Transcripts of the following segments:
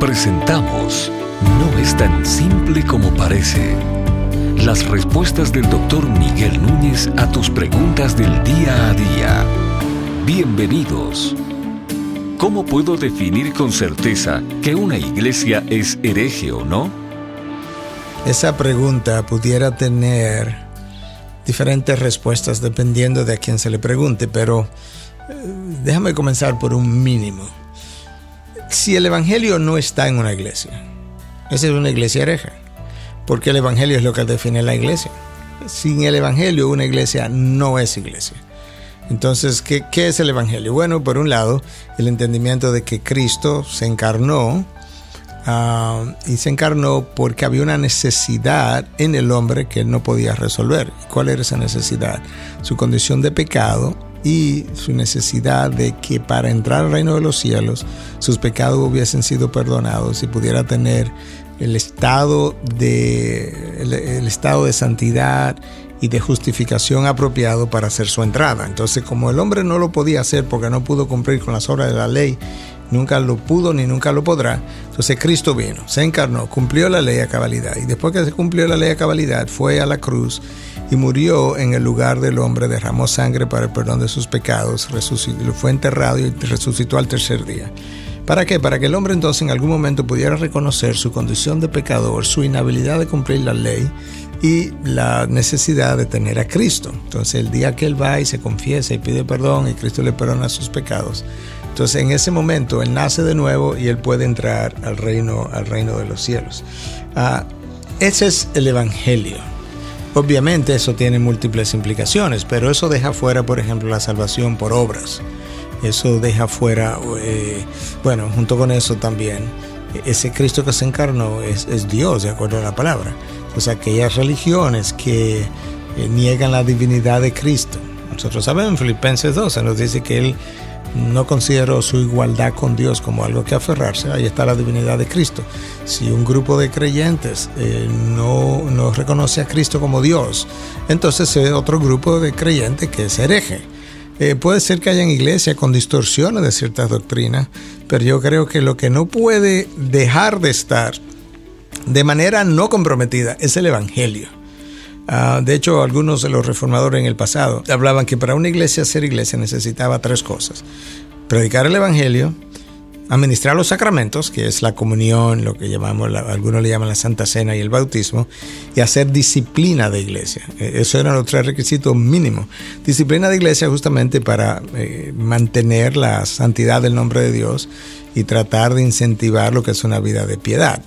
Presentamos No es tan simple como parece. Las respuestas del doctor Miguel Núñez a tus preguntas del día a día. Bienvenidos. ¿Cómo puedo definir con certeza que una iglesia es hereje o no? Esa pregunta pudiera tener diferentes respuestas dependiendo de a quién se le pregunte, pero eh, déjame comenzar por un mínimo. Si el Evangelio no está en una iglesia, esa es una iglesia hereja, porque el Evangelio es lo que define la iglesia. Sin el Evangelio una iglesia no es iglesia. Entonces, ¿qué, ¿qué, es el Evangelio? Bueno, por un lado, el entendimiento de que Cristo se encarnó Ah, y se encarnó porque había una necesidad en el hombre que él no podía resolver. ¿Cuál era esa necesidad? Su condición de pecado y su necesidad de que para entrar al reino de los cielos sus pecados hubiesen sido perdonados y pudiera tener el estado de, el estado de santidad y de justificación apropiado para hacer su entrada. Entonces, como el hombre no lo podía hacer porque no pudo cumplir con las obras de la ley nunca lo pudo ni nunca lo podrá. Entonces Cristo vino, se encarnó, cumplió la ley a cabalidad y después que se cumplió la ley a cabalidad fue a la cruz y murió en el lugar del hombre, derramó sangre para el perdón de sus pecados, resucitó, fue enterrado y resucitó al tercer día. ¿Para qué? Para que el hombre entonces en algún momento pudiera reconocer su condición de pecador, su inhabilidad de cumplir la ley y la necesidad de tener a Cristo. Entonces el día que él va y se confiesa y pide perdón y Cristo le perdona sus pecados, entonces en ese momento él nace de nuevo y él puede entrar al reino, al reino de los cielos. Ah, ese es el Evangelio. Obviamente eso tiene múltiples implicaciones, pero eso deja fuera, por ejemplo, la salvación por obras. Eso deja fuera, eh, bueno, junto con eso también, ese Cristo que se encarnó es, Dios, de acuerdo a la palabra. Pues aquellas religiones que eh, niegan la divinidad de Cristo. Nosotros sabemos en Filipenses 12 nos dice que Él no considero su igualdad con Dios como algo que aferrarse, ahí está la divinidad de Cristo. Si un grupo de creyentes eh, no, no, reconoce a Cristo como Dios, entonces es otro grupo de creyentes que es hereje. Eh, puede ser que hayan iglesias con distorsiones de ciertas doctrinas, pero yo creo que lo que no puede dejar de estar de manera no comprometida es el Evangelio. Ah, de hecho, algunos de los reformadores en el pasado hablaban que para una iglesia ser iglesia necesitaba tres cosas. Predicar el Evangelio, administrar los sacramentos, que es la comunión, lo que llamamos, algunos le llaman la Santa Cena y el bautismo, y hacer disciplina de iglesia. E, Esos eran los tres requisitos mínimos. Disciplina de iglesia justamente para eh, mantener la santidad del nombre de Dios y tratar de incentivar lo que es una vida de piedad.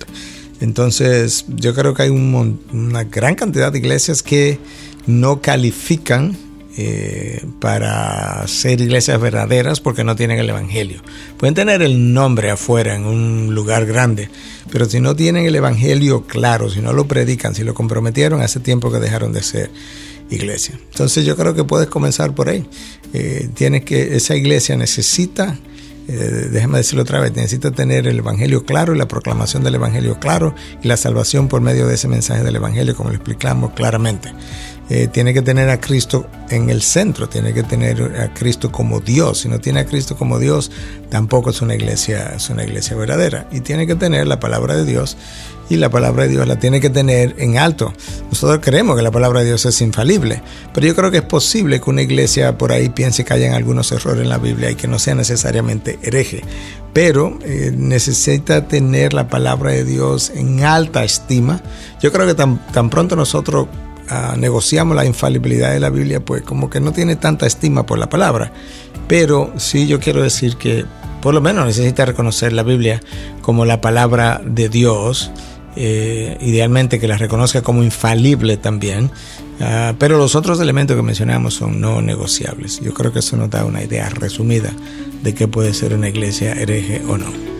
Entonces, yo creo que hay una gran cantidad de iglesias que no califican eh, para ser iglesias verdaderas porque no tienen el Evangelio. Pueden tener el nombre afuera en un lugar grande, pero si no tienen el Evangelio claro, si no lo predican, si lo comprometieron hace tiempo que dejaron de ser iglesia. Entonces yo creo que puedes comenzar por ahí. Eh, tienes que, esa iglesia necesita eh, déjame decirlo otra vez, necesita tener el Evangelio claro y la proclamación del Evangelio claro y la salvación por medio de ese mensaje del Evangelio, como lo explicamos claramente. Eh, tiene que tener a Cristo en el centro, tiene que tener a Cristo como Dios. Si no tiene a Cristo como Dios, tampoco es una iglesia, es una iglesia verdadera. Y tiene que tener la palabra de Dios y la palabra de Dios la tiene que tener en alto. Nosotros creemos que la palabra de Dios es infalible, pero yo creo que es posible que una iglesia por ahí piense que hayan algunos errores en la Biblia y que no sea necesariamente hereje, pero eh, necesita tener la palabra de Dios en alta estima. Yo creo que tan, tan pronto nosotros ah, negociamos la infalibilidad de la Biblia, pues como que no tiene tanta estima por la palabra. Pero sí yo quiero decir que por lo menos necesita reconocer la Biblia como la palabra de Dios eh, idealmente que la reconozca como infalible también, uh, pero los otros elementos que mencionamos son no negociables. Yo creo que eso nos da una idea resumida de qué puede ser una iglesia hereje o. No